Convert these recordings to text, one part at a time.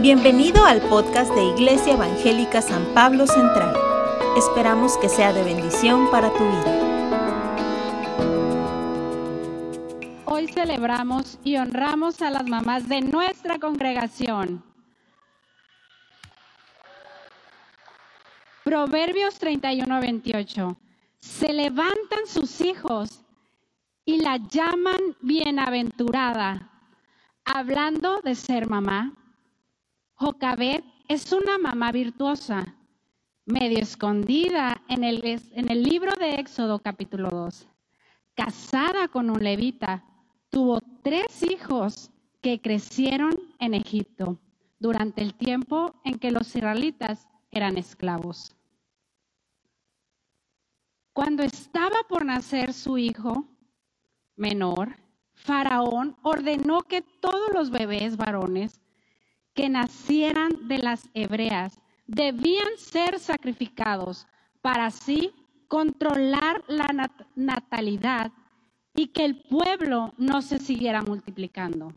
Bienvenido al podcast de Iglesia Evangélica San Pablo Central. Esperamos que sea de bendición para tu vida. Hoy celebramos y honramos a las mamás de nuestra congregación. Proverbios 31-28. Se levantan sus hijos y la llaman bienaventurada, hablando de ser mamá. Jocabet es una mamá virtuosa, medio escondida en el, en el libro de Éxodo capítulo 2. Casada con un levita, tuvo tres hijos que crecieron en Egipto durante el tiempo en que los israelitas eran esclavos. Cuando estaba por nacer su hijo menor, Faraón ordenó que todos los bebés varones que nacieran de las hebreas debían ser sacrificados para así controlar la natalidad y que el pueblo no se siguiera multiplicando.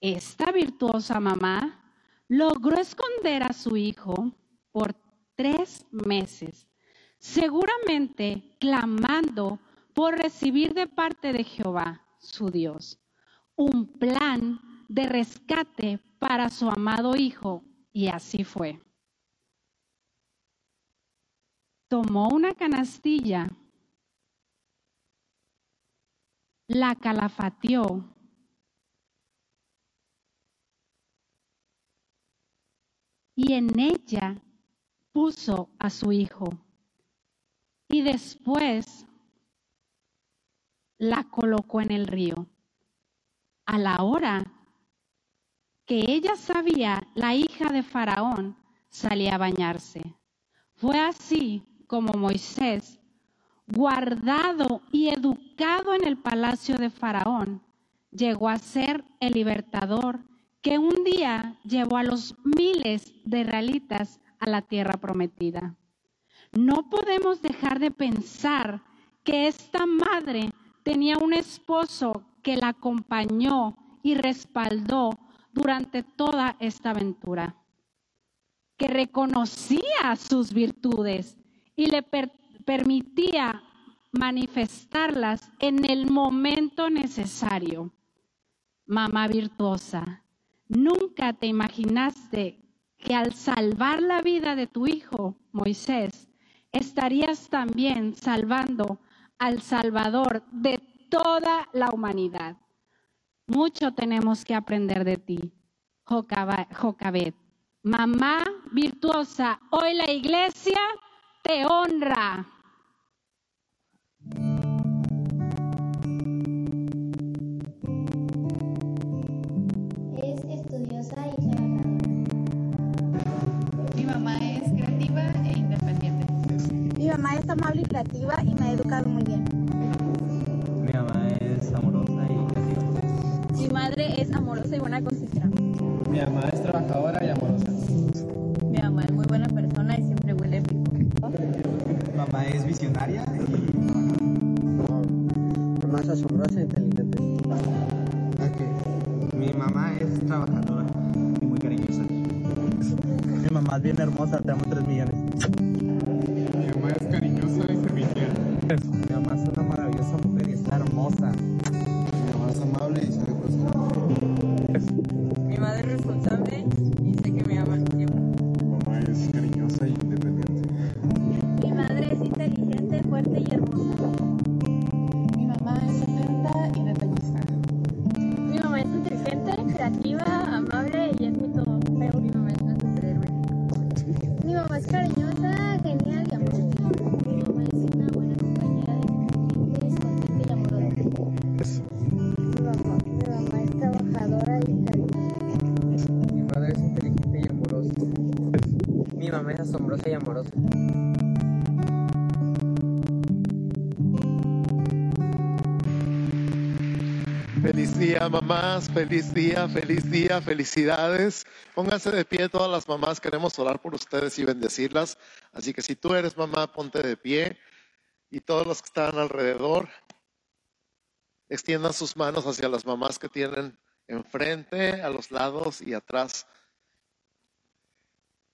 Esta virtuosa mamá logró esconder a su hijo por tres meses, seguramente clamando por recibir de parte de Jehová, su Dios, un plan de rescate para su amado hijo, y así fue. Tomó una canastilla, la calafateó y en ella puso a su hijo. Y después la colocó en el río. A la hora que ella sabía, la hija de Faraón salía a bañarse. Fue así como Moisés, guardado y educado en el palacio de Faraón, llegó a ser el libertador que un día llevó a los miles de israelitas a la tierra prometida. No podemos dejar de pensar que esta madre tenía un esposo que la acompañó y respaldó durante toda esta aventura, que reconocía sus virtudes y le permitía manifestarlas en el momento necesario. Mamá virtuosa, nunca te imaginaste que al salvar la vida de tu hijo, Moisés, estarías también salvando al Salvador de toda la humanidad. Mucho tenemos que aprender de ti, Jocabet. Mamá virtuosa, hoy la iglesia te honra. Es estudiosa y trabajadora. Mi mamá es creativa e independiente. Mi mamá es amable y creativa y me ha educado muy bien. Es amorosa y buena cocinera. Mamás. Feliz día, feliz día, felicidades. Pónganse de pie todas las mamás. Queremos orar por ustedes y bendecirlas. Así que si tú eres mamá, ponte de pie. Y todos los que están alrededor, extiendan sus manos hacia las mamás que tienen enfrente, a los lados y atrás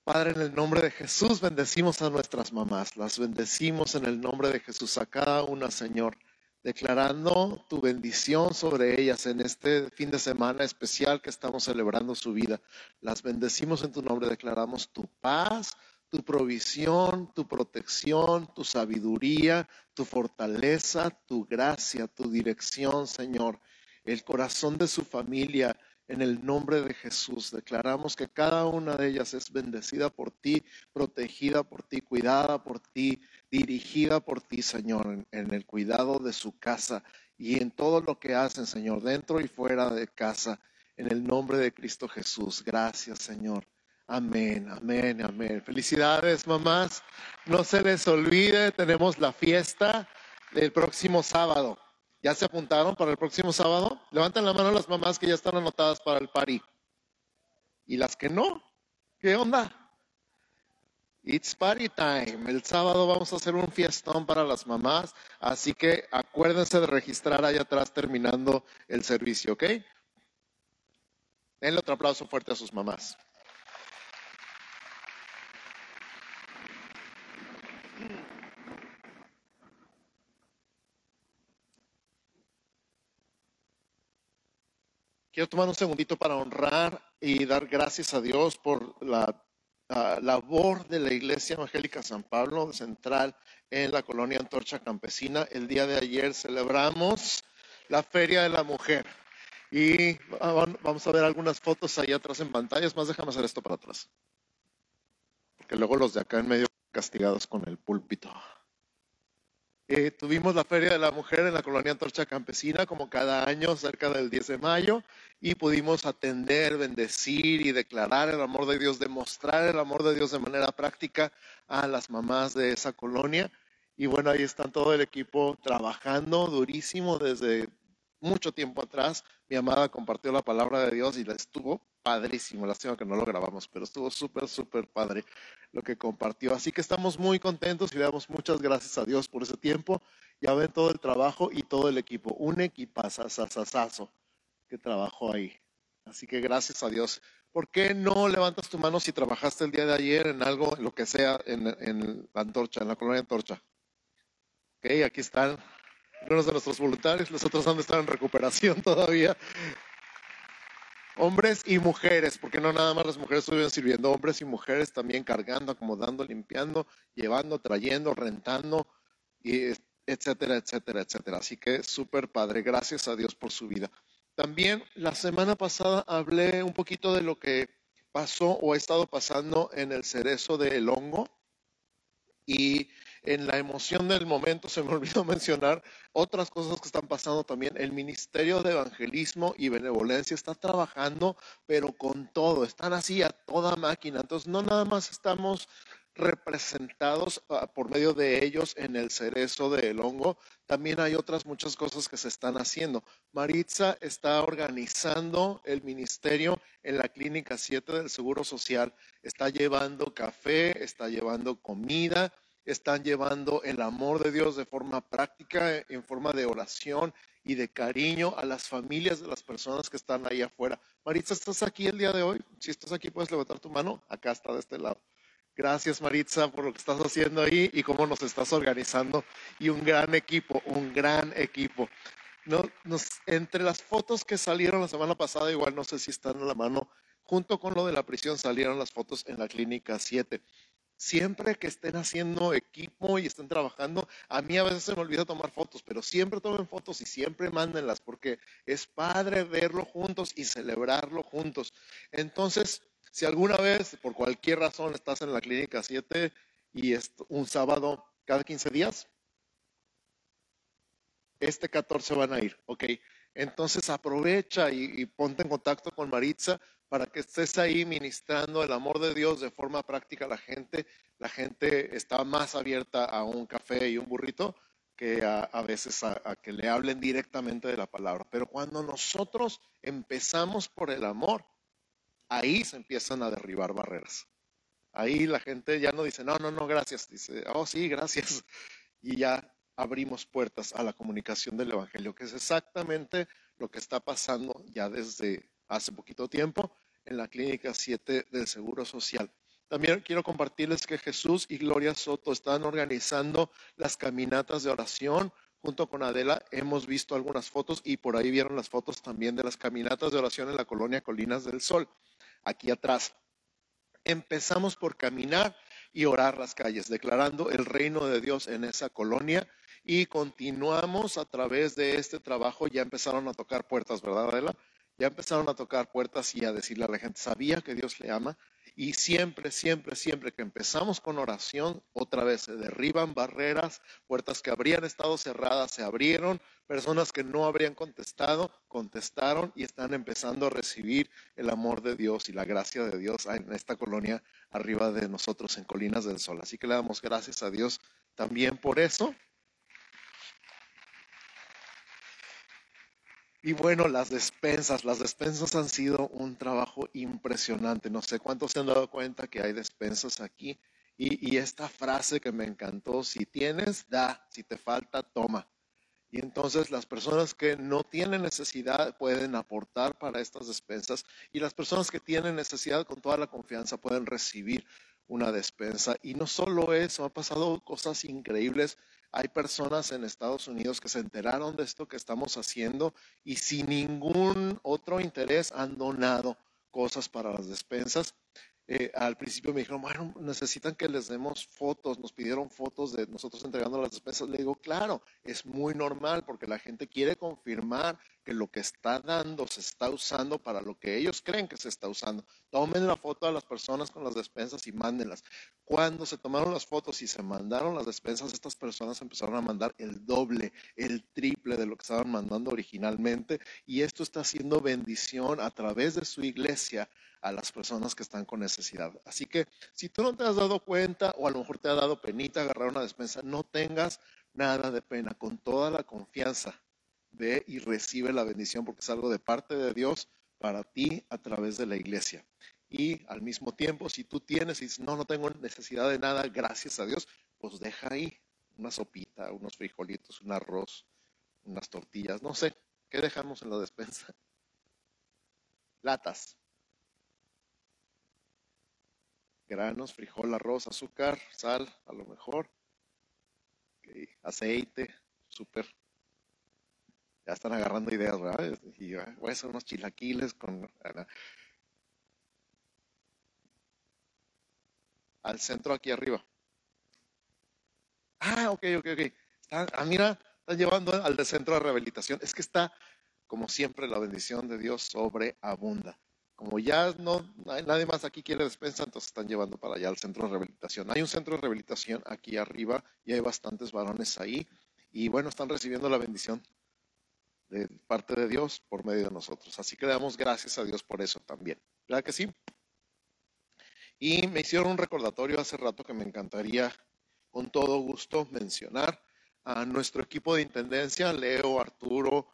Padre, en el nombre de Jesús bendecimos a nuestras mamás, las bendecimos en el nombre de Jesús a cada una, Señor, declarando tu bendición sobre ellas en este fin de semana especial que estamos celebrando su vida. Las bendecimos en tu nombre, declaramos tu paz, tu provisión, tu protección, tu sabiduría, tu fortaleza, tu gracia, tu dirección, Señor, el corazón de su familia en el nombre de Jesús. Declaramos que cada una de ellas es bendecida por ti, protegida por ti, cuidada por ti, dirigida por ti, Señor, en, el cuidado de su casa y en todo lo que hacen, Señor, dentro y fuera de casa, en el nombre de Cristo Jesús. Gracias, Señor. Amén, amén, amén. Felicidades, mamás. No se les olvide, tenemos la fiesta del próximo sábado. ¿Ya se apuntaron para el próximo sábado? Levanten la mano las mamás que ya están anotadas para el party. ¿Y las que no? ¿Qué onda? It's party time. El sábado vamos a hacer un fiestón para las mamás, así que acuérdense de registrar allá atrás terminando el servicio, ¿ok? Denle otro aplauso fuerte a sus mamás. Quiero tomar un segundito para honrar y dar gracias a Dios por la labor de la Iglesia Evangélica San Pablo Central en la colonia Antorcha Campesina. El día de ayer celebramos la Feria de la Mujer y vamos a ver algunas fotos ahí atrás en pantallas. Más déjame hacer esto para atrás, porque luego los de acá en medio castigados con el púlpito. Eh, tuvimos la Feria de la Mujer en la colonia Antorcha Campesina, como cada año, cerca del 10 de mayo, y pudimos atender, bendecir y declarar el amor de Dios, demostrar el amor de Dios de manera práctica a las mamás de esa colonia. Y bueno, ahí están todo el equipo trabajando durísimo desde mucho tiempo atrás. Mi amada compartió la palabra de Dios y la estuvo padrísimo. Lástima que no lo grabamos, pero estuvo súper, súper padre lo que compartió. Así que estamos muy contentos y le damos muchas gracias a Dios por ese tiempo. Ya ven todo el trabajo y todo el equipo. Un equipazazazazo que trabajó ahí. Así que gracias a Dios. ¿Por qué no levantas tu mano si trabajaste el día de ayer en algo, lo que sea, en, en la antorcha, en la colonia antorcha? Ok, aquí están algunos de nuestros voluntarios, los otros han de estar en recuperación todavía. Hombres y mujeres, porque no nada más las mujeres estuvieron sirviendo, hombres y mujeres también cargando, acomodando, limpiando, llevando, trayendo, rentando, y etcétera, etcétera, etcétera. Así que súper padre, gracias a Dios por su vida. También la semana pasada hablé un poquito de lo que pasó o ha estado pasando en el cerezo del hongo y en la emoción del momento se me olvidó mencionar otras cosas que están pasando también. El Ministerio de Evangelismo y Benevolencia está trabajando, pero con todo, están así a toda máquina. Entonces, no nada más estamos representados ah, por medio de ellos en el cerezo del hongo, también hay otras muchas cosas que se están haciendo. Maritza está organizando el ministerio en la Clínica 7 del Seguro Social, está llevando café, está llevando comida, están llevando el amor de Dios de forma práctica, en forma de oración y de cariño a las familias de las personas que están ahí afuera. Maritza, ¿estás aquí el día de hoy? Si estás aquí, puedes levantar tu mano. Acá está de este lado. Gracias Maritza por lo que estás haciendo ahí y cómo nos estás organizando. Y un gran equipo, un gran equipo. No, nos, entre las fotos que salieron la semana pasada, igual no sé si están en la mano, junto con lo de la prisión salieron las fotos en la clínica 7 siempre que estén haciendo equipo y estén trabajando, a mí a veces se me olvida tomar fotos, pero siempre tomen fotos y siempre mándenlas porque es padre verlo juntos y celebrarlo juntos. Entonces, si alguna vez, por cualquier razón, estás en la clínica 7 y es un sábado cada 15 días, este 14 van a ir, ¿ok? Entonces aprovecha y, y ponte en contacto con Maritza para que estés ahí ministrando el amor de Dios de forma práctica a la gente. La gente está más abierta a un café y un burrito que a, veces a, que le hablen directamente de la palabra. Pero cuando nosotros empezamos por el amor, ahí se empiezan a derribar barreras. Ahí la gente ya no dice, no, no, no, gracias. Dice, oh, sí, gracias. Y ya abrimos puertas a la comunicación del Evangelio, que es exactamente lo que está pasando ya desde hace poquito tiempo en la Clínica 7 del Seguro Social. También quiero compartirles que Jesús y Gloria Soto están organizando las caminatas de oración junto con Adela. Hemos visto algunas fotos y por ahí vieron las fotos también de las caminatas de oración en la colonia Colinas del Sol, aquí atrás. Empezamos por caminar y orar las calles, declarando el reino de Dios en esa colonia y continuamos a través de este trabajo. Ya empezaron a tocar puertas, ¿verdad, Adela? Ya empezaron a tocar puertas y a decirle a la gente, sabía que Dios le ama. Y siempre, siempre, siempre que empezamos con oración, otra vez se derriban barreras, puertas que habrían estado cerradas se abrieron, personas que no habrían contestado, contestaron y están empezando a recibir el amor de Dios y la gracia de Dios en esta colonia arriba de nosotros en Colinas del Sol. Así que le damos gracias a Dios también por eso. Y bueno, las despensas, las despensas han sido un trabajo impresionante. No sé cuántos se han dado cuenta que hay despensas aquí. Y, esta frase que me encantó, si tienes, da, si te falta, toma. Y entonces las personas que no tienen necesidad pueden aportar para estas despensas y las personas que tienen necesidad con toda la confianza pueden recibir una despensa. Y no solo eso, ha pasado cosas increíbles hay personas en Estados Unidos que se enteraron de esto que estamos haciendo y sin ningún otro interés han donado cosas para las despensas. Eh, al principio me dijeron, bueno, necesitan que les demos fotos, nos pidieron fotos de nosotros entregando las despensas. Le digo, claro, es muy normal porque la gente quiere confirmar que lo que está dando se está usando para lo que ellos creen que se está usando. Tomen la foto a las personas con las despensas y mándenlas. Cuando se tomaron las fotos y se mandaron las despensas, estas personas empezaron a mandar el doble, el triple de lo que estaban mandando originalmente. Y esto está haciendo bendición a través de su iglesia a las personas que están con necesidad. Así que si tú no te has dado cuenta o a lo mejor te ha dado penita agarrar una despensa, no tengas nada de pena, con toda la confianza ve y recibe la bendición porque es algo de parte de Dios para ti a través de la iglesia. Y al mismo tiempo, si tú tienes y dices, no, no tengo necesidad de nada, gracias a Dios, pues deja ahí una sopita, unos frijolitos, un arroz, unas tortillas, no sé, ¿qué dejamos en la despensa? Latas, granos, frijol, arroz, azúcar, sal, a lo mejor, aceite, súper. Ya están agarrando ideas, ¿verdad? Y voy a hacer unos chilaquiles con... Al centro aquí arriba. Ah, ok, ok, ok. ah, mira, están llevando al centro de rehabilitación. Es que está, como siempre, la bendición de Dios sobreabunda. Como ya no nadie más aquí quiere despensa, entonces están llevando para allá al centro de rehabilitación. Hay un centro de rehabilitación aquí arriba y hay bastantes varones ahí. Y bueno, están recibiendo la bendición de parte de Dios por medio de nosotros. Así que le damos gracias a Dios por eso también. ¿Verdad que sí? Y me hicieron un recordatorio hace rato que me encantaría con todo gusto mencionar a nuestro equipo de intendencia, Leo, Arturo,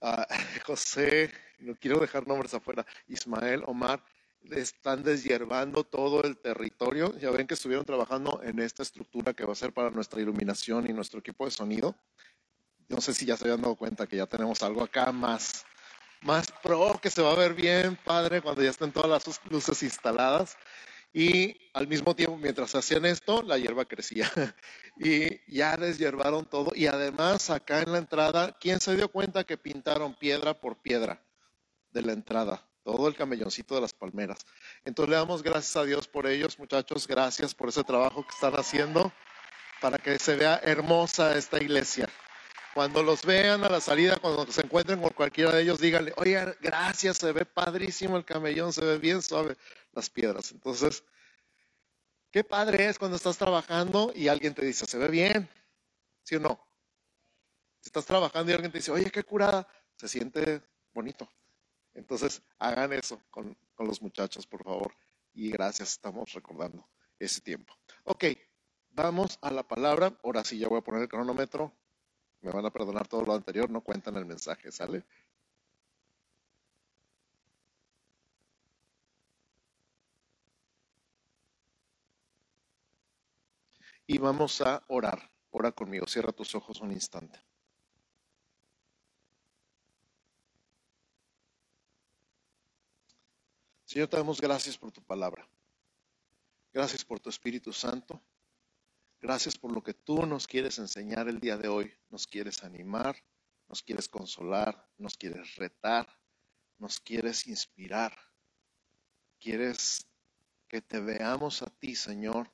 José, no quiero dejar nombres afuera, Ismael, Omar, están deshiervando todo el territorio. Ya ven que estuvieron trabajando en esta estructura que va a ser para nuestra iluminación y nuestro equipo de sonido. No sé si ya se habían dado cuenta que ya tenemos algo acá más, más pro, que se va a ver bien, padre, cuando ya estén todas las luces instaladas. Y al mismo tiempo, mientras hacían esto, la hierba crecía. y ya deshiervaron todo. Y además, acá en la entrada, ¿quién se dio cuenta que pintaron piedra por piedra de la entrada? Todo el camelloncito de las palmeras. Entonces le damos gracias a Dios por ellos, muchachos. Gracias por ese trabajo que están haciendo para que se vea hermosa esta iglesia. Cuando los vean a la salida, cuando se encuentren con cualquiera de ellos, díganle, oye, gracias, se ve padrísimo el camellón, se ve bien suave las piedras. Entonces, qué padre es cuando estás trabajando y alguien te dice, se ve bien, ¿sí o no? Si estás trabajando y alguien te dice, oye, qué curada, se siente bonito. Entonces, hagan eso con, los muchachos, por favor. Y gracias, estamos recordando ese tiempo. Ok, vamos a la palabra. Ahora sí, ya voy a poner el cronómetro me van a perdonar todo lo anterior, no cuentan el mensaje, ¿sale? Y vamos a orar. Ora conmigo, cierra tus ojos un instante. Señor, te damos gracias por tu palabra. Gracias por tu Espíritu Santo. Gracias por lo que tú nos quieres enseñar el día de hoy. Nos quieres animar, nos quieres consolar, nos quieres retar, nos quieres inspirar. Quieres que te veamos a ti, Señor,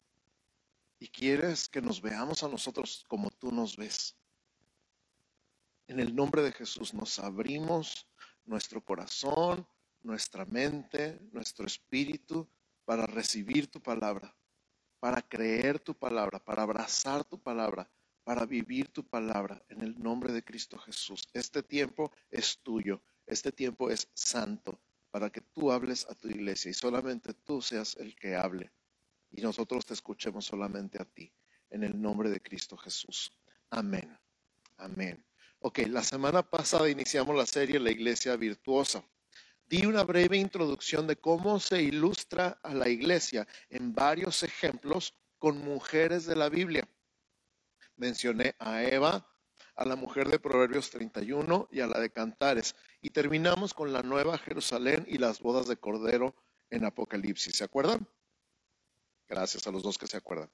y quieres que nos veamos a nosotros como tú nos ves. En el nombre de Jesús nos abrimos nuestro corazón, nuestra mente, nuestro espíritu para recibir tu palabra para creer tu palabra, para abrazar tu palabra, para vivir tu palabra en el nombre de Cristo Jesús. Este tiempo es tuyo, este tiempo es santo, para que tú hables a tu iglesia y solamente tú seas el que hable y nosotros te escuchemos solamente a ti, en el nombre de Cristo Jesús. Amén. Amén. Ok, la semana pasada iniciamos la serie La Iglesia Virtuosa di una breve introducción de cómo se ilustra a la iglesia en varios ejemplos con mujeres de la Biblia. Mencioné a Eva, a la mujer de Proverbios 31 y a la de Cantares. Y terminamos con la Nueva Jerusalén y las bodas de Cordero en Apocalipsis. ¿Se acuerdan? Gracias a los dos que se acuerdan.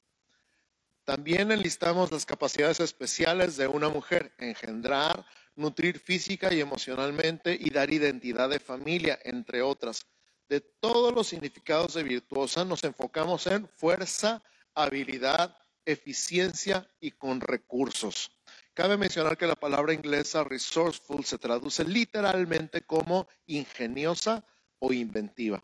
También enlistamos las capacidades especiales de una mujer, engendrar, nutrir física y emocionalmente y dar identidad de familia, entre otras. De todos los significados de virtuosa nos enfocamos en fuerza, habilidad, eficiencia y con recursos. Cabe mencionar que la palabra inglesa resourceful se traduce literalmente como ingeniosa o inventiva.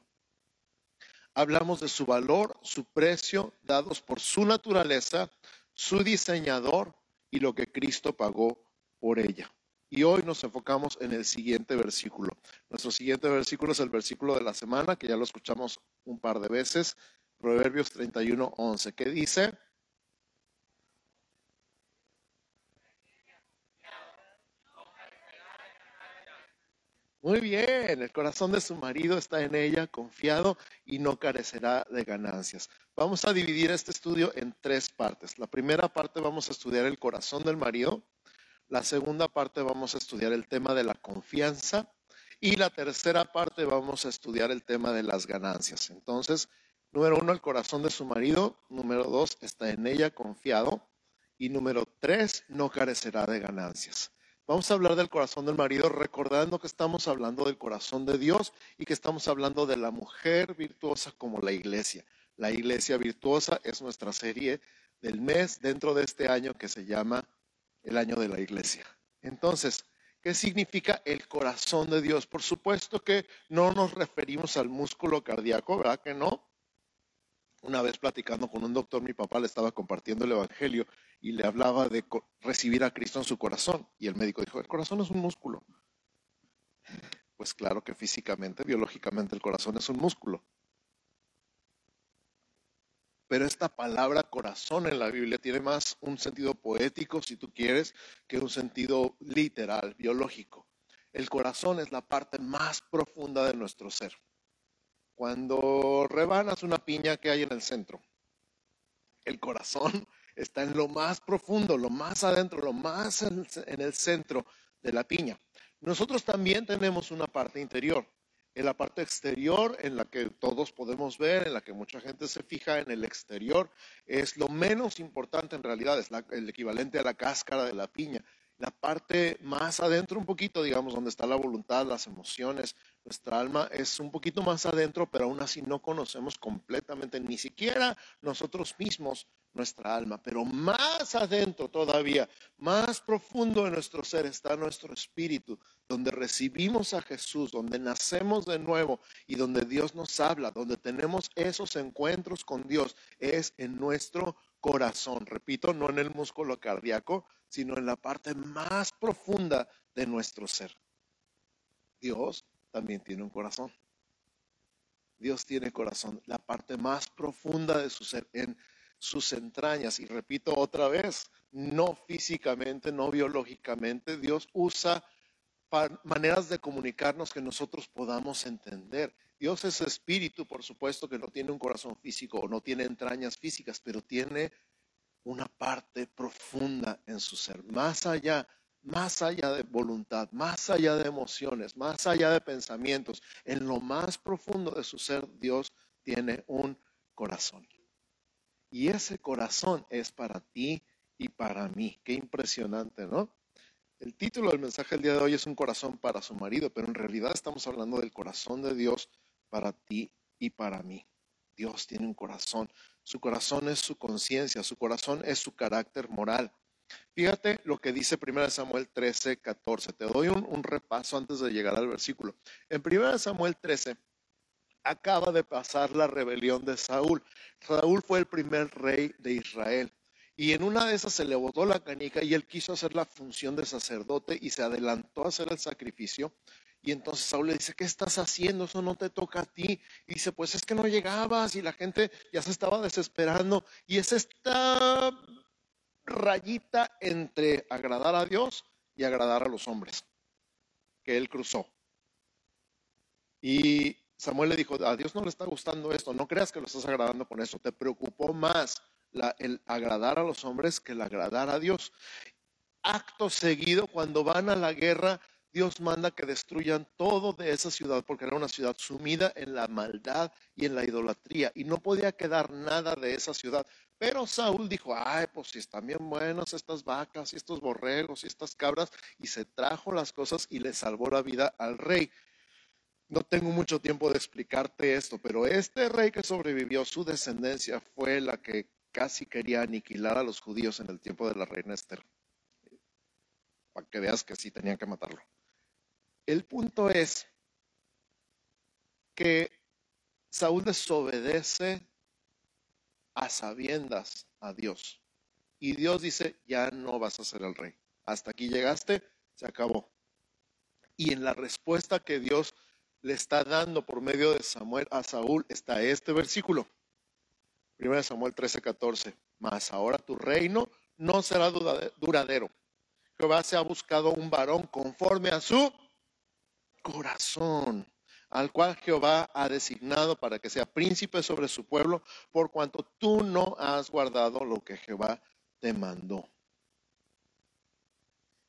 Hablamos de su valor, su precio, dados por su naturaleza, su diseñador y lo que Cristo pagó por ella. Y hoy nos enfocamos en el siguiente versículo. Nuestro siguiente versículo es el versículo de la semana, que ya lo escuchamos un par de veces, Proverbios 31, 11, que dice, Muy bien, el corazón de su marido está en ella, confiado y no carecerá de ganancias. Vamos a dividir este estudio en tres partes. La primera parte vamos a estudiar el corazón del marido, la segunda parte vamos a estudiar el tema de la confianza y la tercera parte vamos a estudiar el tema de las ganancias. Entonces, número uno, el corazón de su marido. Número dos, está en ella confiado. Y número tres, no carecerá de ganancias. Vamos a hablar del corazón del marido recordando que estamos hablando del corazón de Dios y que estamos hablando de la mujer virtuosa como la iglesia. La iglesia virtuosa es nuestra serie del mes dentro de este año que se llama el año de la iglesia. Entonces, ¿qué significa el corazón de Dios? Por supuesto que no nos referimos al músculo cardíaco, ¿verdad que no? Una vez platicando con un doctor, mi papá le estaba compartiendo el Evangelio y le hablaba de recibir a Cristo en su corazón. Y el médico dijo, el corazón es un músculo. Pues claro que físicamente, biológicamente el corazón es un músculo. Pero esta palabra corazón en la Biblia tiene más un sentido poético, si tú quieres, que un sentido literal, biológico. El corazón es la parte más profunda de nuestro ser. Cuando rebanas una piña que hay en el centro, el corazón está en lo más profundo, lo más adentro, lo más en, el centro de la piña. Nosotros también tenemos una parte interior en la parte exterior, en la que todos podemos ver, en la que mucha gente se fija en el exterior, es lo menos importante en realidad, es el equivalente a la cáscara de la piña. La parte más adentro un poquito, digamos, donde está la voluntad, las emociones, nuestra alma es un poquito más adentro, pero aún así no conocemos completamente, ni siquiera nosotros mismos, nuestra alma. Pero más adentro todavía, más profundo en nuestro ser está nuestro espíritu, donde recibimos a Jesús, donde nacemos de nuevo y donde Dios nos habla, donde tenemos esos encuentros con Dios, es en nuestro corazón. Repito, no en el músculo cardíaco, sino en la parte más profunda de nuestro ser. Dios también tiene un corazón. Dios tiene corazón, la parte más profunda de su ser, en sus entrañas. Y repito otra vez, no físicamente, no biológicamente, Dios usa maneras de comunicarnos que nosotros podamos entender. Dios es espíritu, por supuesto que no tiene un corazón físico o no tiene entrañas físicas, pero tiene una parte profunda en su ser, más allá más allá de voluntad, más allá de emociones, más allá de pensamientos, en lo más profundo de su ser, Dios tiene un corazón. Y ese corazón es para ti y para mí. Qué impresionante, ¿no? El título del mensaje del día de hoy es un corazón para su marido, pero en realidad estamos hablando del corazón de Dios para ti y para mí. Dios tiene un corazón. Su corazón es su conciencia, su corazón es su carácter moral. Fíjate lo que dice 1 Samuel 13, 14. Te doy un, repaso antes de llegar al versículo. En 1 Samuel 13 acaba de pasar la rebelión de Saúl. Saúl fue el primer rey de Israel. Y en una de esas se le botó la canica y él quiso hacer la función de sacerdote y se adelantó a hacer el sacrificio. Y entonces Saúl le dice, ¿qué estás haciendo? Eso no te toca a ti. Y dice, pues es que no llegabas y la gente ya se estaba desesperando. Y es esta rayita entre agradar a Dios y agradar a los hombres que él cruzó. Y Samuel le dijo, a Dios no le está gustando esto, no creas que lo estás agradando con eso, te preocupó más el agradar a los hombres que el agradar a Dios. Acto seguido, cuando van a la guerra, Dios manda que destruyan todo de esa ciudad porque era una ciudad sumida en la maldad y en la idolatría y no podía quedar nada de esa ciudad. Pero Saúl dijo, ay, pues si están bien buenas estas vacas y estos borregos y estas cabras y se trajo las cosas y le salvó la vida al rey. No tengo mucho tiempo de explicarte esto, pero este rey que sobrevivió, su descendencia fue la que casi quería aniquilar a los judíos en el tiempo de la reina Esther. Para que veas que sí tenían que matarlo. El punto es que Saúl desobedece a sabiendas a Dios. Y Dios dice, ya no vas a ser el rey. Hasta aquí llegaste, se acabó. Y en la respuesta que Dios le está dando por medio de Samuel a Saúl está este versículo. 1 Samuel 13, 14. Mas ahora tu reino no será duradero. Jehová se ha buscado un varón conforme a su corazón, al cual Jehová ha designado para que sea príncipe sobre su pueblo, por cuanto tú no has guardado lo que Jehová te mandó.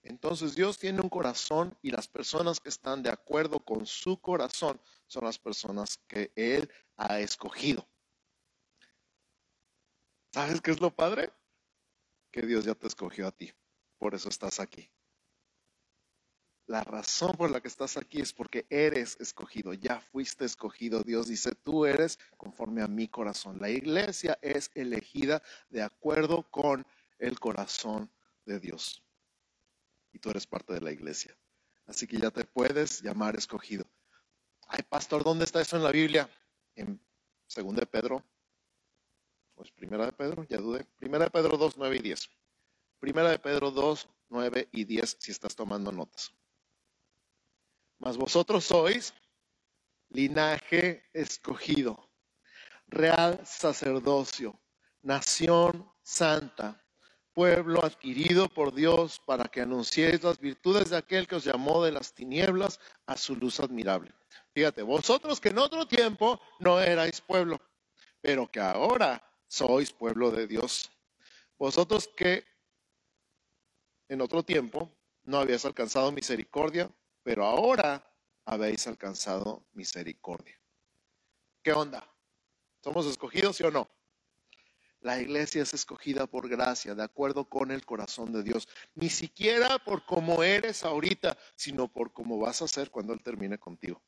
Entonces Dios tiene un corazón y las personas que están de acuerdo con su corazón son las personas que Él ha escogido. ¿Sabes qué es lo padre? Que Dios ya te escogió a ti. Por eso estás aquí. La razón por la que estás aquí es porque eres escogido, ya fuiste escogido. Dios dice, tú eres conforme a mi corazón. La iglesia es elegida de acuerdo con el corazón de Dios. Y tú eres parte de la iglesia. Así que ya te puedes llamar escogido. Ay, pastor, ¿dónde está eso en la Biblia? En 2 de Pedro. Pues primera de Pedro, ya dudé. Primera de Pedro 2, 9 y 10. Primera de Pedro 2, 9 y 10 si estás tomando notas. Mas vosotros sois linaje escogido, real sacerdocio, nación santa, pueblo adquirido por Dios para que anunciéis las virtudes de aquel que os llamó de las tinieblas a su luz admirable. Fíjate, vosotros que en otro tiempo no erais pueblo, pero que ahora sois pueblo de Dios. Vosotros que en otro tiempo no habíais alcanzado misericordia, pero ahora habéis alcanzado misericordia. ¿Qué onda? ¿Somos escogidos, sí o no? La iglesia es escogida por gracia, de acuerdo con el corazón de Dios. Ni siquiera por cómo eres ahorita, sino por cómo vas a ser cuando Él termine contigo.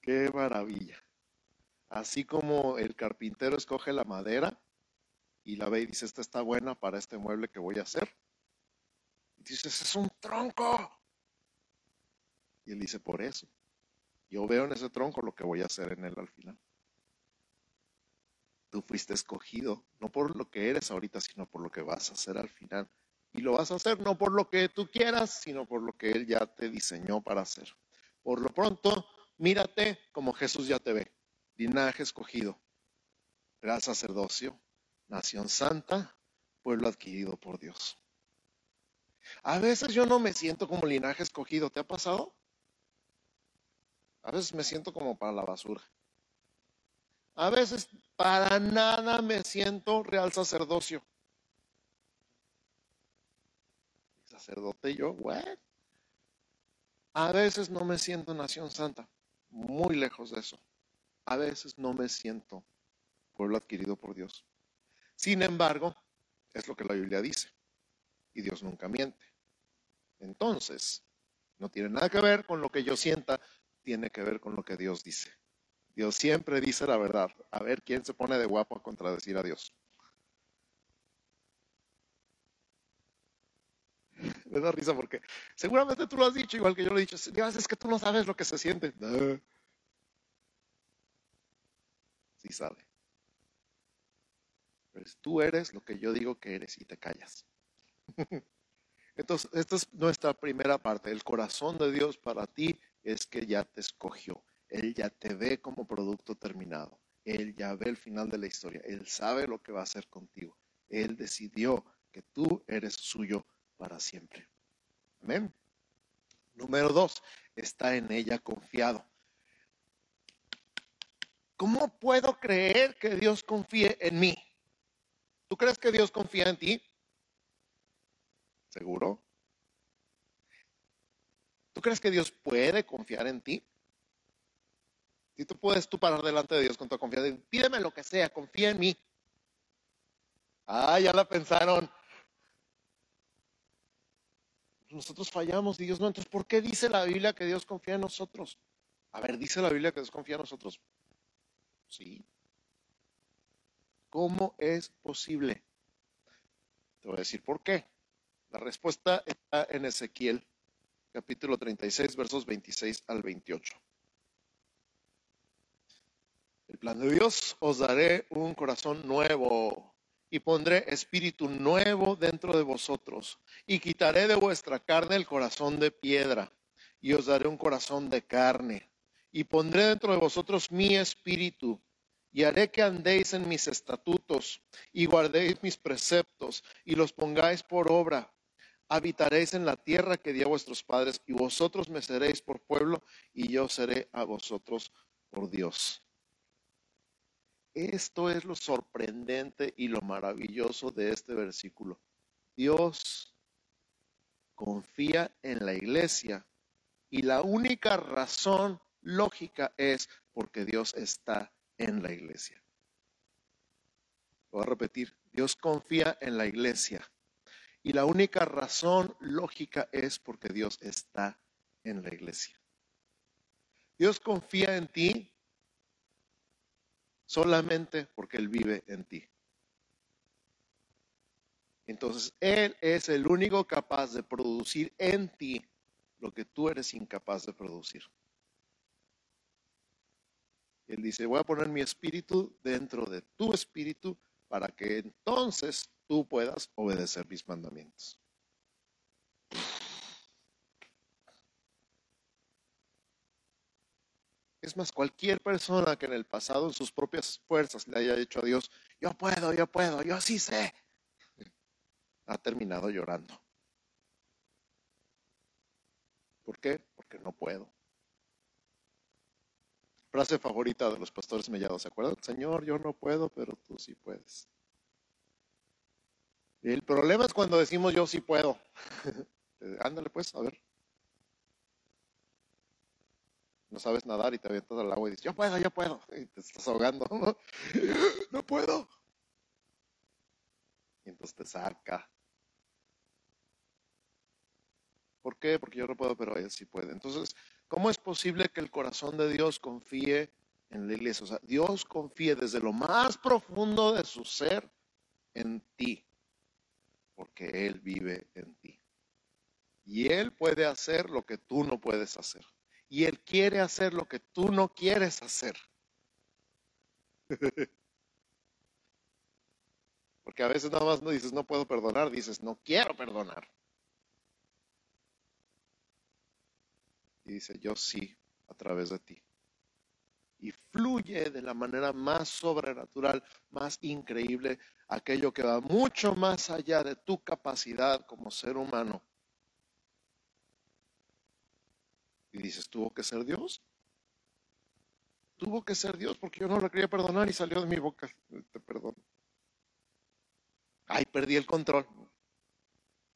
Qué maravilla. Así como el carpintero escoge la madera y la ve y dice, esta está buena para este mueble que voy a hacer. Y dices, es un tronco. Y él dice, por eso. Yo veo en ese tronco lo que voy a hacer en él al final. Tú fuiste escogido, no por lo que eres ahorita, sino por lo que vas a hacer al final. Y lo vas a hacer no por lo que tú quieras, sino por lo que Él ya te diseñó para hacer. Por lo pronto, mírate como Jesús ya te ve. Linaje escogido, real sacerdocio, nación santa, pueblo adquirido por Dios. A veces yo no me siento como linaje escogido. ¿Te ha pasado? A veces me siento como para la basura. A veces para nada me siento real sacerdocio. Sacerdote yo, ¿what? A veces no me siento nación santa, muy lejos de eso. A veces no me siento pueblo adquirido por Dios. Sin embargo, es lo que la Biblia dice. Y Dios nunca miente. Entonces, no tiene nada que ver con lo que yo sienta, tiene que ver con lo que Dios dice. Dios siempre dice la verdad. A ver quién se pone de guapo a contradecir a Dios. Me da risa porque seguramente tú lo has dicho igual que yo lo he dicho. Es que tú no sabes lo que se siente. No. Sí sabe. Pero tú eres lo que yo digo que eres y te callas. Entonces, esta es nuestra primera parte. El corazón de Dios para ti es que ya te escogió. Él ya te ve como producto terminado. Él ya ve el final de la historia. Él sabe lo que va a hacer contigo. Él decidió que tú eres suyo para siempre. Amén. Número dos, está en ella confiado. ¿Cómo puedo creer que Dios confíe en mí? ¿Tú crees que Dios confía en ti? ¿Seguro? ¿Tú crees que Dios puede confiar en ti? Si tú puedes tú parar delante de Dios con tu confianza, pídeme lo que sea, confía en mí. Ah, ya la pensaron. Nosotros fallamos y Dios no. Entonces, ¿por qué dice la Biblia que Dios confía en nosotros? A ver, dice la Biblia que Dios confía en nosotros. Sí. ¿Cómo es posible? Te voy a decir por qué. La respuesta está en Ezequiel, capítulo 36, versos 26 al 28. El plan de Dios, os daré un corazón nuevo y pondré espíritu nuevo dentro de vosotros y quitaré de vuestra carne el corazón de piedra y os daré un corazón de carne y pondré dentro de vosotros mi espíritu y haré que andéis en mis estatutos y guardéis mis preceptos y los pongáis por obra. Habitaréis en la tierra que di a vuestros padres y vosotros me seréis por pueblo y yo seré a vosotros por Dios. Esto es lo sorprendente y lo maravilloso de este versículo. Dios confía en la iglesia y la única razón lógica es porque Dios está en la iglesia. Voy a repetir, Dios confía en la iglesia y la única razón lógica es porque Dios está en la iglesia. Dios confía en ti solamente porque Él vive en ti. Entonces, Él es el único capaz de producir en ti lo que tú eres incapaz de producir. Él dice, voy a poner mi espíritu dentro de tu espíritu para que entonces tú puedas obedecer mis mandamientos. Es más, cualquier persona que en el pasado en sus propias fuerzas le haya dicho a Dios, yo puedo, yo puedo, yo sí sé, ha terminado llorando. ¿Por qué? Porque no puedo. Frase favorita de los pastores mellados, ¿se acuerdan? Señor, yo no puedo, pero tú sí puedes. el problema es cuando decimos yo sí puedo. Ándale pues, a ver. no sabes nadar y te avientas al agua y dices, yo puedo, yo puedo, y te estás ahogando, no, puedo. Y entonces te saca. ¿Por qué? Porque yo no puedo, pero él sí puede. Entonces, ¿cómo es posible que el corazón de Dios confíe en la iglesia? O sea, Dios confíe desde lo más profundo de su ser en ti, porque Él vive en ti. Y Él puede hacer lo que tú no puedes hacer y Él quiere hacer lo que tú no quieres hacer. Porque a veces nada más no dices no puedo perdonar, dices no quiero perdonar. Y dice yo sí a través de ti. Y fluye de la manera más sobrenatural, más increíble, aquello que va mucho más allá de tu capacidad como ser humano Y dices, ¿tuvo que ser Dios? Tuvo que ser Dios porque yo no lo quería perdonar y salió de mi boca. Te perdono. Ay, perdí el control.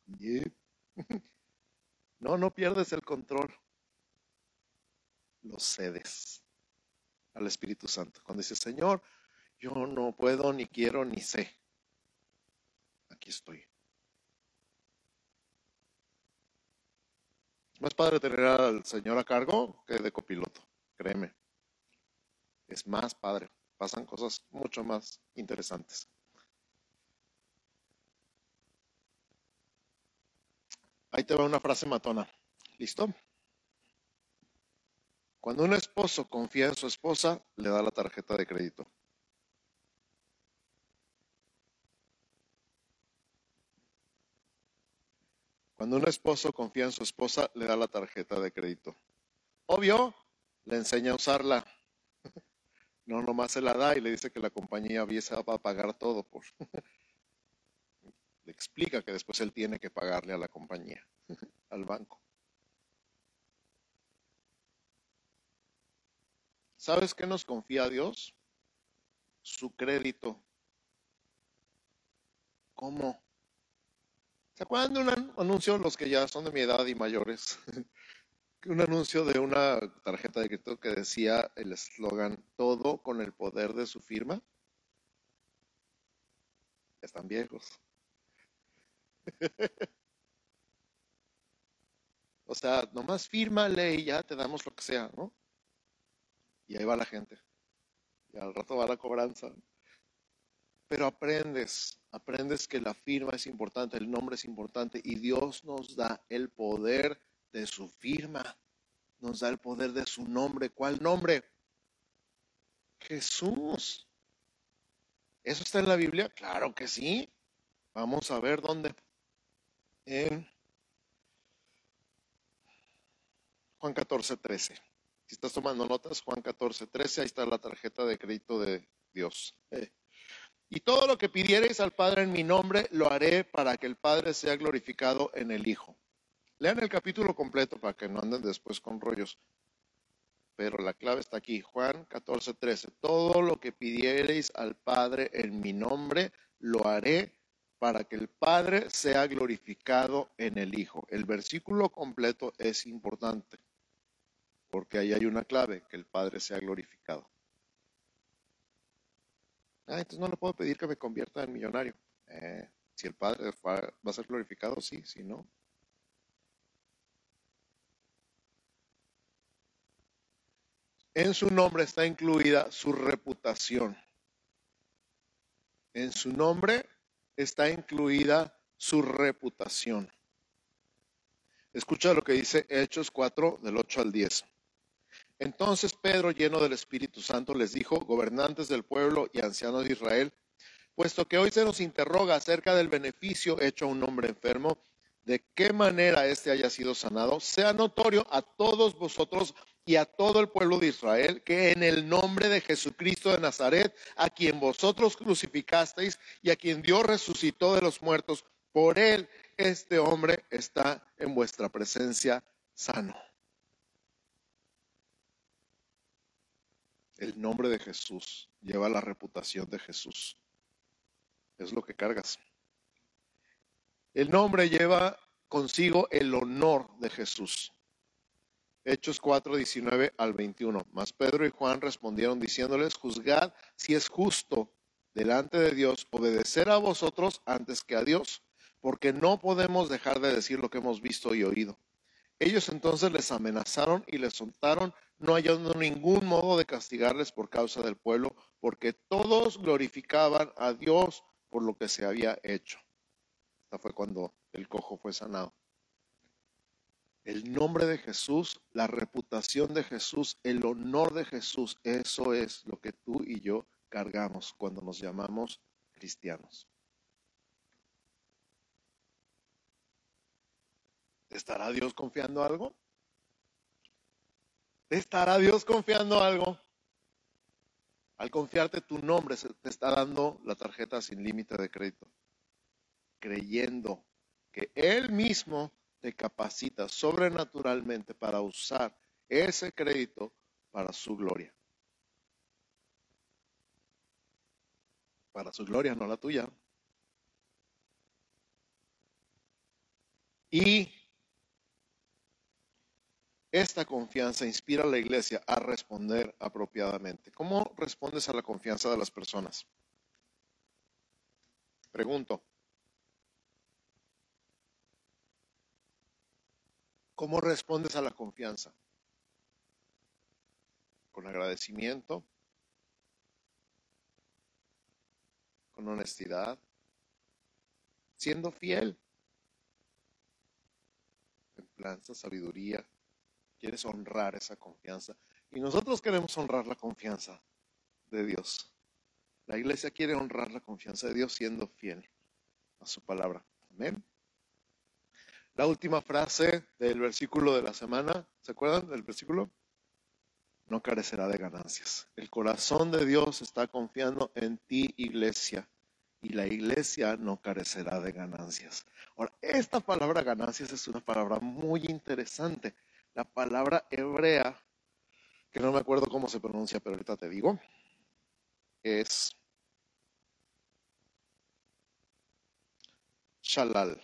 No, no pierdes el control. Lo cedes al Espíritu Santo. Cuando dices, Señor, yo no puedo, ni quiero, ni sé. Aquí estoy. Es más padre tener al Señor a cargo que de copiloto, créeme. Es más padre. Pasan cosas mucho más interesantes. Ahí te va una frase matona. ¿Listo? Cuando un esposo confía en su esposa, le da la tarjeta de crédito. Cuando un esposo confía en su esposa, le da la tarjeta de crédito. Obvio, le enseña a usarla. No, nomás se la da y le dice que la compañía va a pagar todo por. Le explica que después él tiene que pagarle a la compañía, al banco. ¿Sabes qué nos confía Dios? Su crédito. ¿Cómo? ¿Se acuerdan de un anuncio, los que ya son de mi edad y mayores? un anuncio de una tarjeta de crédito que decía el eslogan todo con el poder de su firma. Están viejos. o sea, nomás fírmale y ya te damos lo que sea, ¿no? Y ahí va la gente. Y al rato va la cobranza. Pero aprendes, aprendes que la firma es importante, el nombre es importante y Dios nos da el poder de su firma, nos da el poder de su nombre. ¿Cuál nombre? Jesús. ¿Eso está en la Biblia? Claro que sí. Vamos a ver dónde. En Juan 14, 13. Si estás tomando notas, Juan 14, 13, ahí está la tarjeta de crédito de Dios. Eh. Y todo lo que pidiereis al Padre en mi nombre, lo haré para que el Padre sea glorificado en el Hijo. Lean el capítulo completo para que no anden después con rollos. Pero la clave está aquí, Juan 14, 13. Todo lo que pidiereis al Padre en mi nombre, lo haré para que el Padre sea glorificado en el Hijo. El versículo completo es importante, porque ahí hay una clave, que el Padre sea glorificado. Ah, entonces no le puedo pedir que me convierta en millonario. Eh, si el Padre va a ser glorificado, sí, si no, En su nombre está incluida su reputación. En su nombre está incluida su reputación. Escucha lo que dice Hechos 4 del 8 al 10. Entonces Pedro, lleno del Espíritu Santo, les dijo, gobernantes del pueblo y ancianos de Israel, puesto que hoy se nos interroga acerca del beneficio hecho a un hombre enfermo, de qué manera éste haya sido sanado, sea notorio a todos vosotros y a todo el pueblo de Israel que en el nombre de Jesucristo de Nazaret, a quien vosotros crucificasteis y a quien Dios resucitó de los muertos, por él este hombre está en vuestra presencia sano. El nombre de Jesús lleva la reputación de Jesús. Es lo que cargas. El nombre lleva consigo el honor de Jesús. Hechos 4, 19 al 21. Mas Pedro y Juan respondieron diciéndoles, juzgad si es justo delante de Dios obedecer a vosotros antes que a Dios, porque no podemos dejar de decir lo que hemos visto y oído. Ellos entonces les amenazaron y les soltaron, no hallando ningún modo de castigarles por causa del pueblo, porque todos glorificaban a Dios por lo que se había hecho. Esta fue cuando el cojo fue sanado el nombre de Jesús, la reputación de Jesús, el honor de Jesús, eso es lo que tú y yo cargamos cuando nos llamamos cristianos. Estará Dios confiando algo? ¿Te estará Dios confiando algo? Al confiarte tu nombre, te está dando la tarjeta sin límite de crédito, creyendo que Él mismo te capacita sobrenaturalmente para usar ese crédito para su gloria. Para su gloria, no la tuya. Y Esta confianza inspira a la iglesia a responder apropiadamente. ¿Cómo respondes a la confianza de las personas? Pregunto. ¿Cómo respondes a la confianza? ¿Con agradecimiento? ¿Con honestidad? ¿Siendo fiel? Templanza, sabiduría. ¿Quieres honrar esa confianza? Y nosotros queremos honrar la confianza de Dios. La iglesia quiere honrar la confianza de Dios siendo fiel a su palabra. Amén. La última frase del versículo de la semana, ¿se acuerdan del versículo? No carecerá de ganancias. El corazón de Dios está confiando en ti, iglesia, y la iglesia no carecerá de ganancias. Ahora, esta palabra ganancias es una palabra muy interesante. La palabra hebrea, que no me acuerdo cómo se pronuncia, pero ahorita te digo, es shalal.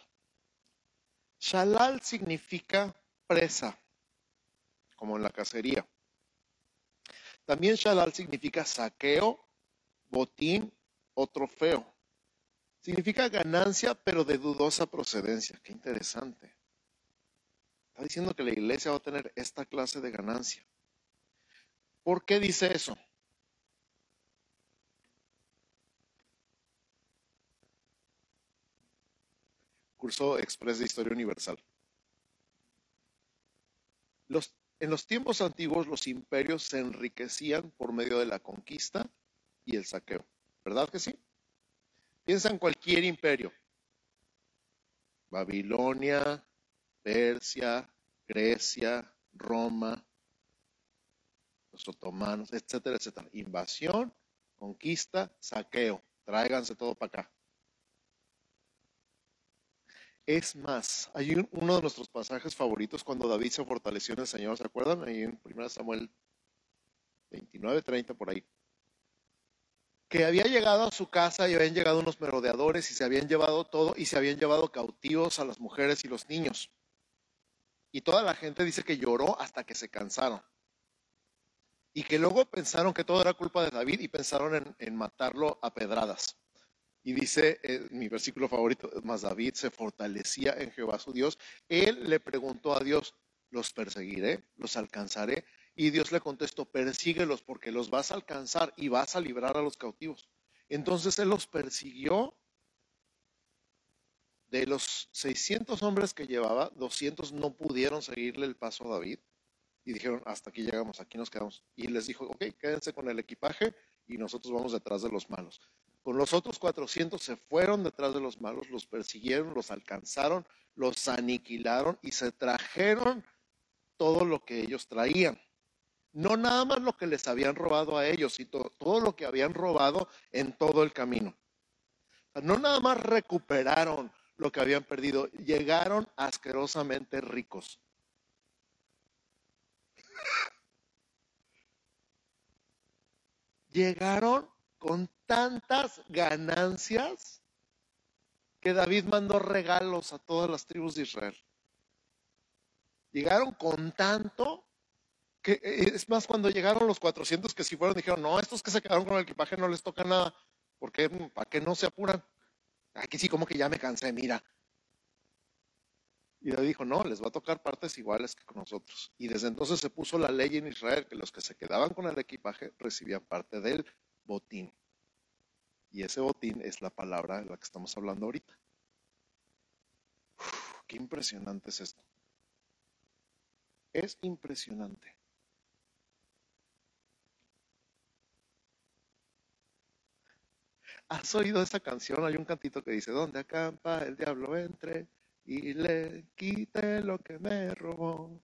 Shalal significa presa, como en la cacería. También shalal significa saqueo, botín o trofeo. Significa ganancia, pero de dudosa procedencia. Qué interesante. Diciendo que la iglesia va a tener esta clase de ganancia. ¿Por qué dice eso? Curso Express de Historia Universal. En los tiempos antiguos los imperios se enriquecían por medio de la conquista y el saqueo. ¿Verdad que sí? Piensa en cualquier imperio. Babilonia, Persia, Grecia, Roma, los otomanos, etcétera, etcétera. Invasión, conquista, saqueo. Tráiganse todo para acá. Es más, hay uno de nuestros pasajes favoritos cuando David se fortaleció en el Señor, ¿se acuerdan? Ahí en 1 Samuel 29, 30 por ahí. Que había llegado a su casa y habían llegado unos merodeadores y se habían llevado todo y se habían llevado cautivos a las mujeres y los niños. Y toda la gente dice que lloró hasta que se cansaron. Y que luego pensaron que todo era culpa de David y pensaron en, matarlo a pedradas. Y dice eh, mi versículo favorito, más David se fortalecía en Jehová su Dios. Él le preguntó a Dios, ¿los perseguiré? ¿Los alcanzaré? Y Dios le contestó, persíguelos porque los vas a alcanzar y vas a librar a los cautivos. Entonces él los persiguió. De los 600 hombres que llevaba, 200 no pudieron seguirle el paso a David. Y dijeron, hasta aquí llegamos, aquí nos quedamos. Y les dijo, ok, quédense con el equipaje y nosotros vamos detrás de los malos. Con los otros 400 se fueron detrás de los malos, los persiguieron, los alcanzaron, los aniquilaron y se trajeron todo lo que ellos traían. No nada más lo que les habían robado a ellos, sino todo lo que habían robado en todo el camino. No nada más recuperaron lo que habían perdido, llegaron asquerosamente ricos. Llegaron con tantas ganancias que David mandó regalos a todas las tribus de Israel. Llegaron con tanto que eh, es más cuando llegaron los 400 que si fueron dijeron, no, estos que se quedaron con el equipaje no les toca nada, porque ¿para qué no se apuran? Aquí sí como que ya me cansé, mira. Y David dijo, no, les va a tocar partes iguales que con nosotros. Y desde entonces se puso la ley en Israel que los que se quedaban con el equipaje recibían parte del botín. Y ese botín es la palabra de la que estamos hablando ahorita. qué impresionante es esto. Es impresionante. ¿Has oído esa canción? Hay un cantito que dice, ¿dónde acampa el diablo entre y le quite lo que me robó?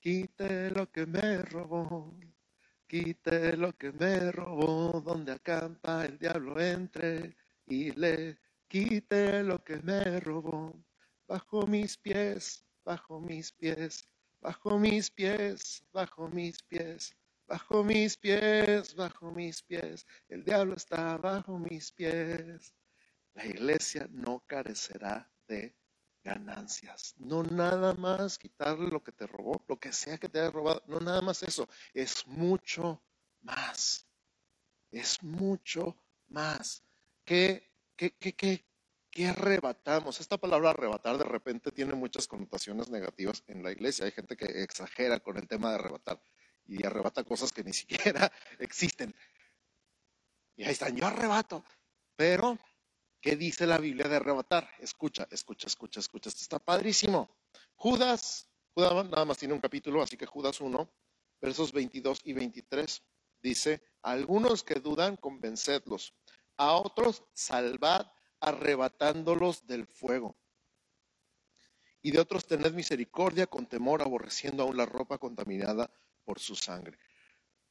Quite lo que me robó. Quite lo que me robó, donde acampa el diablo entre y le quite lo que me robó. Bajo mis pies, bajo mis pies, bajo mis pies, bajo mis pies, bajo mis pies, bajo mis pies. El diablo está bajo mis pies. La iglesia no carecerá de ganancias. No nada más quitarle lo que te robó, lo que sea que te haya robado, no nada más eso, es mucho más. Es mucho más. ¿Qué, qué, qué, qué, qué arrebatamos? Esta palabra arrebatar de repente tiene muchas connotaciones negativas en la iglesia. Hay gente que exagera con el tema de arrebatar y arrebata cosas que ni siquiera existen. Y ahí están, yo arrebato. Pero ¿Qué dice la Biblia de arrebatar? Escucha, escucha, escucha, escucha. Esto está padrísimo. Judas, Judas nada más tiene un capítulo, así que Judas 1, versos 22 y 23, dice, a algunos que dudan, convencedlos. A otros, salvad arrebatándolos del fuego. Y de otros, tened misericordia con temor, aborreciendo aún la ropa contaminada por su sangre.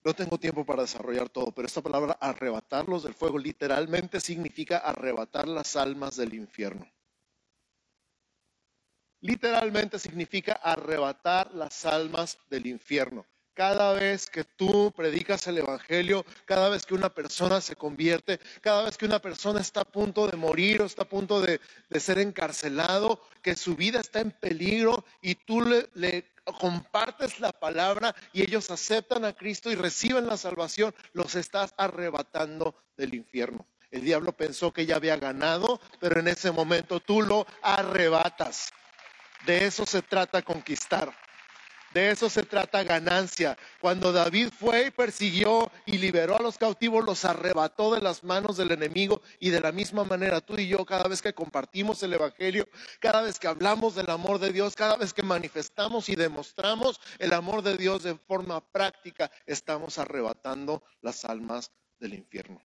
No tengo tiempo para desarrollar todo, pero esta palabra arrebatarlos del fuego literalmente significa arrebatar las almas del infierno. Literalmente significa arrebatar las almas del infierno. Cada vez que tú predicas el Evangelio, cada vez que una persona se convierte, cada vez que una persona está a punto de morir o está a punto de, ser encarcelado, que su vida está en peligro y tú le, le compartes la palabra y ellos aceptan a Cristo y reciben la salvación, los estás arrebatando del infierno. El diablo pensó que ya había ganado, pero en ese momento tú lo arrebatas. De eso se trata conquistar. De eso se trata ganancia. Cuando David fue y persiguió y liberó a los cautivos, los arrebató de las manos del enemigo y de la misma manera tú y yo, cada vez que compartimos el Evangelio, cada vez que hablamos del amor de Dios, cada vez que manifestamos y demostramos el amor de Dios de forma práctica, estamos arrebatando las almas del infierno.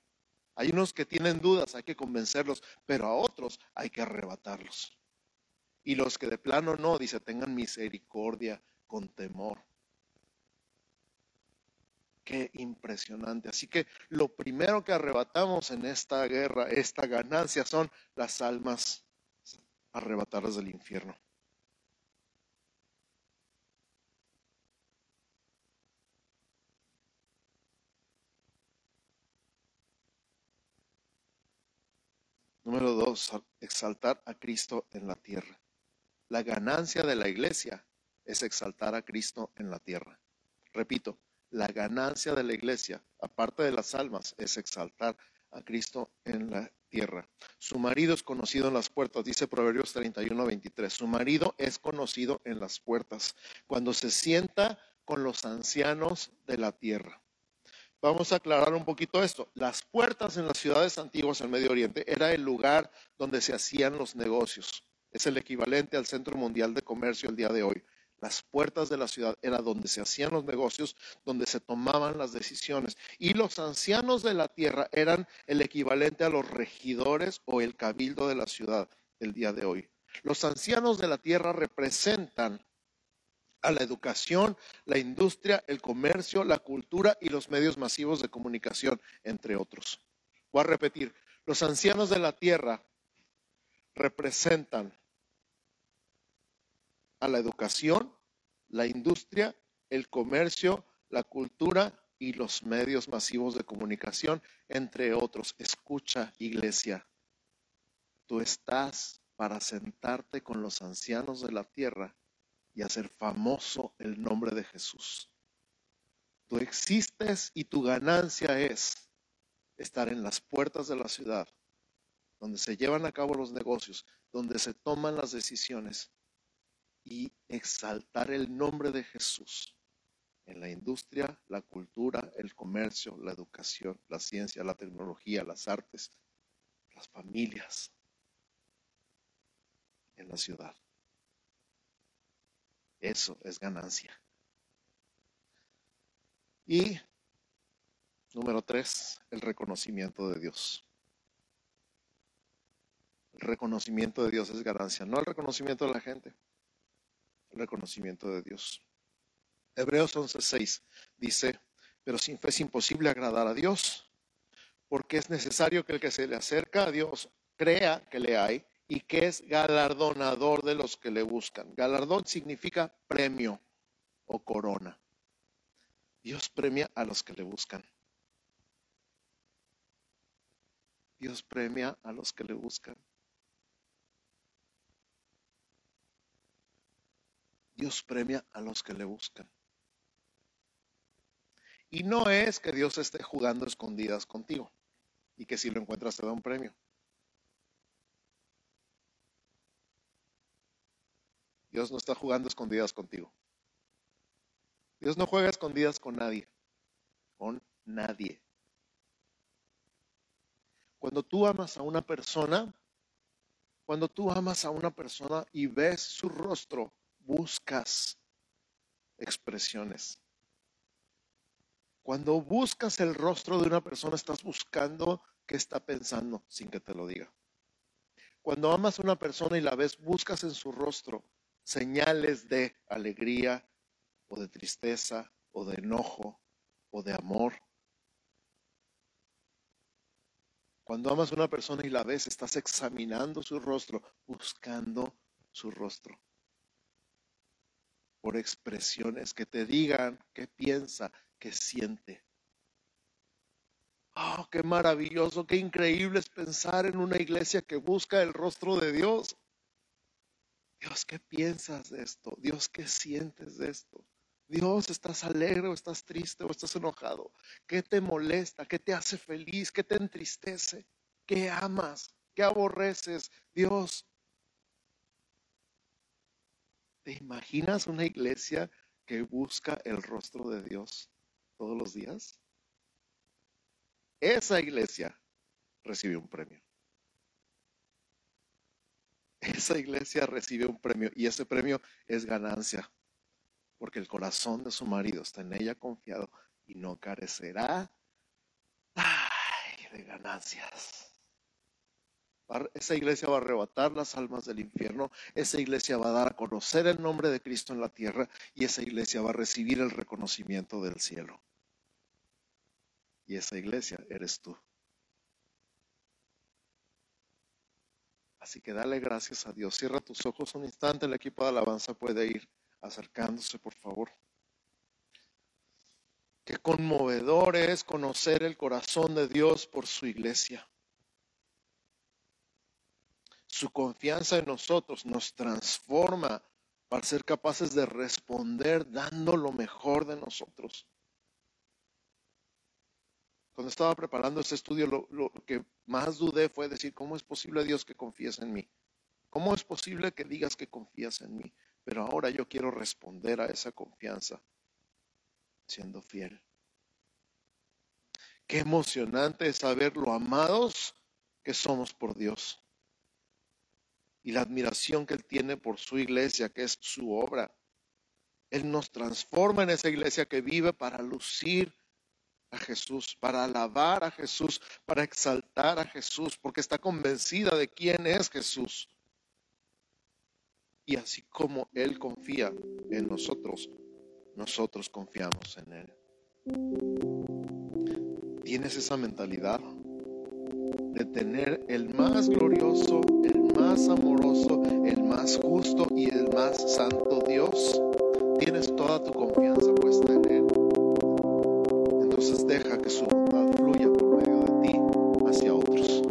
Hay unos que tienen dudas, hay que convencerlos, pero a otros hay que arrebatarlos. Y los que de plano no, dice, tengan misericordia con temor. Qué impresionante. Así que lo primero que arrebatamos en esta guerra, esta ganancia, son las almas arrebatadas del infierno. Número dos, exaltar a Cristo en la tierra. La ganancia de la iglesia es exaltar a Cristo en la tierra. Repito, la ganancia de la iglesia, aparte de las almas, es exaltar a Cristo en la tierra. Su marido es conocido en las puertas, dice Proverbios 31, 23. Su marido es conocido en las puertas, cuando se sienta con los ancianos de la tierra. Vamos a aclarar un poquito esto. Las puertas en las ciudades antiguas en Medio Oriente era el lugar donde se hacían los negocios. Es el equivalente al Centro Mundial de Comercio el día de hoy. Las puertas de la ciudad era donde se hacían los negocios, donde se tomaban las decisiones. Y los ancianos de la tierra eran el equivalente a los regidores o el cabildo de la ciudad el día de hoy. Los ancianos de la tierra representan a la educación, la industria, el comercio, la cultura y los medios masivos de comunicación, entre otros. Voy a repetir, los ancianos de la tierra representan a la educación, la industria, el comercio, la cultura y los medios masivos de comunicación, entre otros. Escucha, iglesia, tú estás para sentarte con los ancianos de la tierra y hacer famoso el nombre de Jesús. Tú existes y tu ganancia es estar en las puertas de la ciudad, donde se llevan a cabo los negocios, donde se toman las decisiones y exaltar el nombre de Jesús en la industria, la cultura, el comercio, la educación, la ciencia, la tecnología, las artes, las familias en la ciudad. Eso es ganancia. Y número tres, el reconocimiento de Dios. El reconocimiento de Dios es ganancia, no el reconocimiento de la gente reconocimiento de Dios. Hebreos 11:6 dice, pero sin fe es imposible agradar a Dios, porque es necesario que el que se le acerca a Dios crea que le hay y que es galardonador de los que le buscan. Galardón significa premio o corona. Dios premia a los que le buscan. Dios premia a los que le buscan. Dios premia a los que le buscan. Y no es que Dios esté jugando escondidas contigo y que si lo encuentras te da un premio. Dios no está jugando escondidas contigo. Dios no juega escondidas con nadie. Con nadie. Cuando tú amas a una persona, cuando tú amas a una persona y ves su rostro, buscas expresiones. Cuando buscas el rostro de una persona, estás buscando qué está pensando sin que te lo diga. Cuando amas a una persona y la ves, buscas en su rostro señales de alegría o de tristeza o de enojo o de amor. Cuando amas a una persona y la ves, estás examinando su rostro, buscando su rostro. Por expresiones que te digan qué piensa, qué siente. Oh, qué maravilloso, qué increíble es pensar en una iglesia que busca el rostro de Dios. Dios, ¿qué piensas de esto? Dios, ¿qué sientes de esto? Dios, ¿estás alegre o estás triste o estás enojado? ¿Qué te molesta? ¿Qué te hace feliz? ¿Qué te entristece? ¿Qué amas? ¿Qué aborreces? Dios, ¿te imaginas una iglesia que busca el rostro de Dios todos los días? Esa iglesia recibe un premio. Esa iglesia recibe un premio y ese premio es ganancia porque el corazón de su marido está en ella confiado y no carecerá de ganancias. Esa iglesia va a arrebatar las almas del infierno, esa iglesia va a dar a conocer el nombre de Cristo en la tierra y esa iglesia va a recibir el reconocimiento del cielo. Y esa iglesia eres tú. Así que dale gracias a Dios. Cierra tus ojos un instante, el equipo de alabanza puede ir acercándose, por favor. Qué conmovedor es conocer el corazón de Dios por su iglesia. Su confianza en nosotros nos transforma para ser capaces de responder dando lo mejor de nosotros. Cuando estaba preparando este estudio, lo, que más dudé fue decir, ¿cómo es posible Dios que confíes en mí? ¿Cómo es posible que digas que confías en mí? Pero ahora yo quiero responder a esa confianza siendo fiel. Qué emocionante es saber lo amados que somos por Dios y la admiración que Él tiene por su iglesia, que es su obra. Él nos transforma en esa iglesia que vive para lucir a Jesús, para alabar a Jesús, para exaltar a Jesús, porque está convencida de quién es Jesús. Y así como Él confía en nosotros, nosotros confiamos en Él. ¿Tienes esa mentalidad de tener el más glorioso, más amoroso, el más justo y el más santo Dios? ¿Tienes toda tu confianza puesta en Él? Entonces deja que su bondad fluya por medio de ti hacia otros.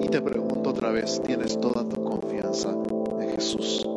Y te pregunto otra vez, ¿tienes toda tu confianza en Jesús?